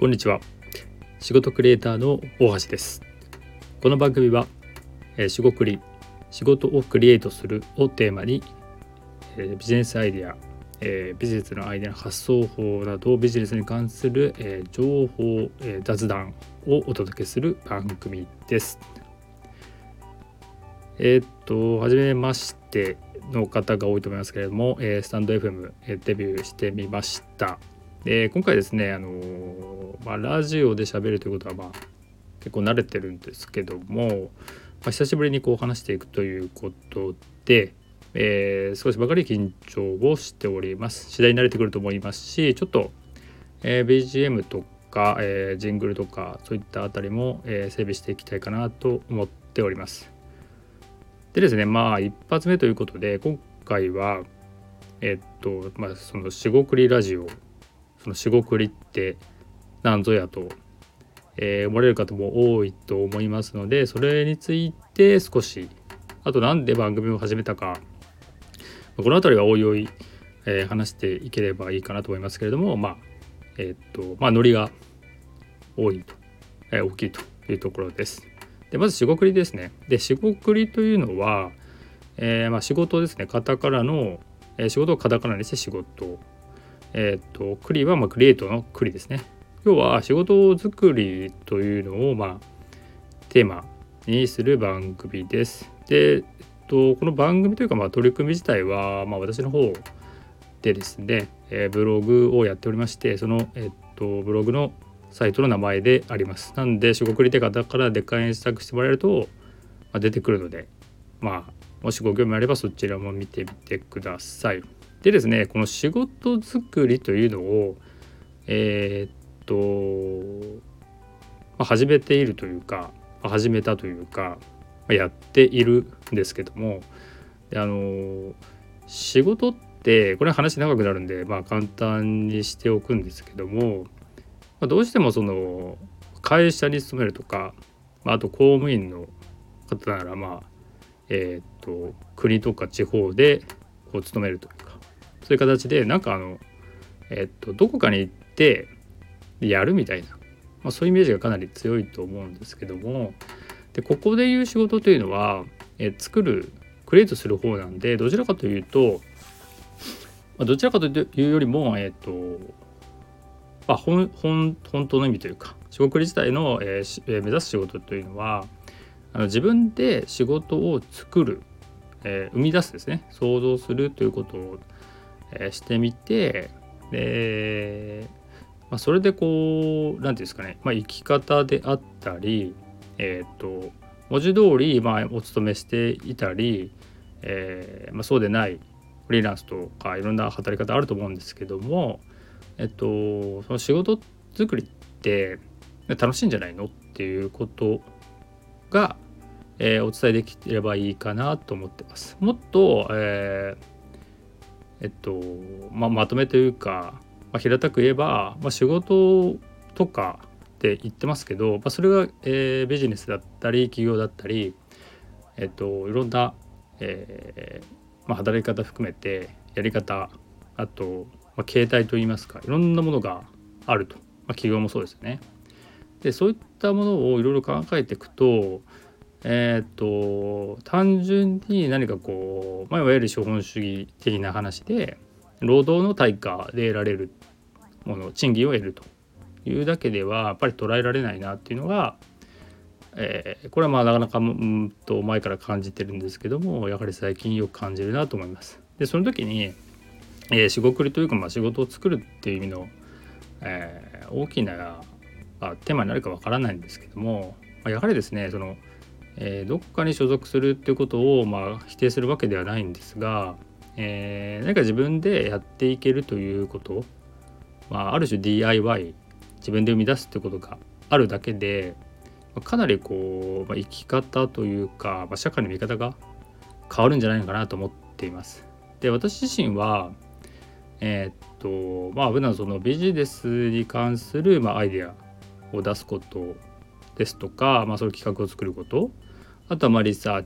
こんにちは。仕事クリエイターの大橋です。この番組は、えー、仕事クリ仕事をクリエイトするをテーマに、えー、ビジネスアイデア、えー、ビジネスのアイデアの発想法などビジネスに関する、え、情報、え、雑談をお届けする番組です。え、っと初めましての方が多いと思いますけれども、えー、スタンド FM、えー、デビューしてみました。で今回ですね、あの、まあ、ラジオで喋るということは、まあ、結構慣れてるんですけども、まあ、久しぶりにこう話していくということで、えー、少しばかり緊張をしております。次第に慣れてくると思いますしちょっと、えー、BGM とか、えー、ジングルとかそういったあたりも、え整備していきたいかなと思っております。でですねまあ一発目ということで今回はえっとまあそのしごくりラジオそのしごくりって何ぞやと、えー、思われる方も多いと思いますのでそれについて少しあと何で番組を始めたかこの辺りはおいおい、えー、話していければいいかなと思いますけれどもまあえー、っとまあノリが多いと、えー、大きいというところです。でまずしごくりですね。でしごくりというのは、えー、まあ、仕事ですねカタカナの、えー、仕事をカタカナにして仕事。えっ、とクリはまあクリエイトのクリですね。要は仕事作りというのをまあテーマにする番組です。で、えっと、この番組というかまあ取り組み自体はまあ私の方でですね、えー、ブログをやっておりましてその、えっと、ブログのサイトの名前であります。なんで、四国リテカからで検索してもらえると、まあ、出てくるので、まあ、もしご興味あればそちらも見てみてください。でですね、この仕事作りというのを、えー、っと、まあ、始めているというか、始めたというか、ま、やっているんですけども、あの仕事ってこれ話長くなるんで、まあ、簡単にしておくんですけどもまあ、どうしてもその会社に勤めるとか、まあ、あと公務員の方ならまあえっ、と国とか地方でこう勤めると。そういう形でなんかあのえっ、とどこかに行ってやるみたいな、まあ、そういうイメージがかなり強いと思うんですけども。でここでいう仕事というのは、え作るクリエイトする方なんでどちらかというと、まあ、どちらかというよりもえっ、とまあ、本本本当の意味というか仕事自体の、えー、目指す仕事というのはあの自分で仕事を作る、えー、生み出すですね。想像するということ、え、してみてで、まあ、それでこう何て言うんですかね、まあ、生き方であったりえっ、と文字通りまあお勤めしていたり、えーまあ、そうでないフリーランスとかいろんな働き方あると思うんですけどもえっとその仕事作りって楽しいんじゃないのっていうことが、えー、お伝えできればいいかなと思ってます。もっと、えー、えっとまあ、まとめというか、まあ、平たく言えば、まあ、仕事とかって言ってますけど、まあ、それが、えー、ビジネスだったり企業だったり、えっと、いろんな、えーまあ、働き方含めてやり方あとまあ、携帯といいますかいろんなものがあると、まあ、企業もそうですよね。でそういったものをいろいろ考えていくとえっ、と単純に何かこう、まあ、いわゆる資本主義的な話で労働の対価で得られるもの賃金を得るというだけではやっぱり捉えられないなっていうのが、えー、これはまあなかなかうんと前から感じてるんですけどもやはり最近よく感じるなと思います。でその時にえー、仕事りというか、まあ、仕事を作るっていう意味の、えー、大きなあテーマになるかわからないんですけども、まあ、やはりですねその、えー、どこかに所属するっていうことを、まあ、否定するわけではないんですが、えー、何か自分でやっていけるということ、まあ、ある種 DIY 自分で生み出すってことがあるだけでかなりこう、まあ、生き方というか、まあ、社会の見方が変わるんじゃないのかなと思っています。で私自身はえー、っとまあ普段そのビジネスに関する、まあ、アイデアを出すことですとか、まあ、その企画を作ること。あとはまあリサー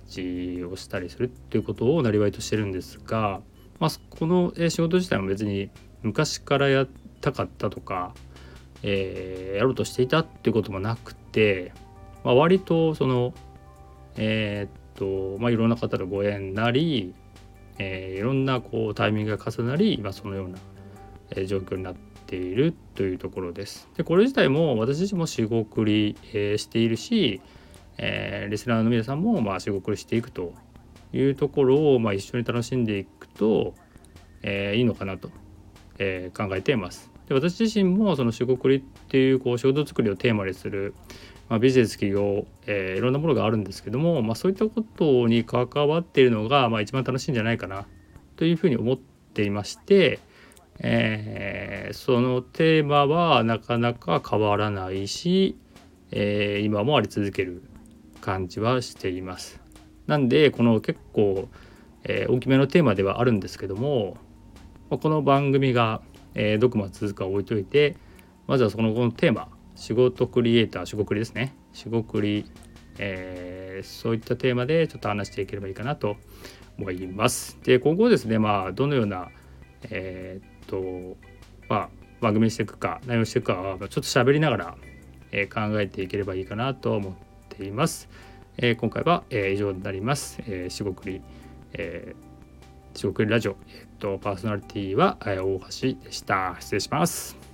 チをしたりするっていうことをなりわいとしてるんですが、まあ、この仕事自体も別に昔からやったかったとか、えー、やろうとしていたっていうこともなくて、まあ、割とそのえー、っとまあいろんな方のご縁なり、えー、いろんなこうタイミングが重なり、まあ、そのような、状況になってているというところです。でこれ自体も私自身も仕送り、えー、しているし、えー、リスナーの皆さんもまあ仕送りしていくというところを、まあ、一緒に楽しんでいくと、えー、いいのかなと、えー、考えています。で私自身もその仕送りっていうこう仕事作りをテーマにする、まあ、ビジネス企業、えー、いろんなものがあるんですけども、まあ、そういったことに関わっているのが、まあ、一番楽しいんじゃないかなというふうに思っていまして、えー、そのテーマはなかなか変わらないし、えー、今もあり続ける感じはしています。なんでこの結構、えー、大きめのテーマではあるんですけどもこの番組がえー、どこまで続くか置いといてまずはその後のテーマ仕事クリエイター仕事ですね仕事り、えー、そういったテーマでちょっと話していければいいかなと思います。で今後ですねまあどのようなえー、とまあ番組していくか内容していくかはちょっと喋りながら、えー、考えていければいいかなと思っています。えー、今回は、えー、以上になります。えー、しごくり、えー、しごくりラジオ、えーと、パーソナリティは、え大橋でした。失礼します。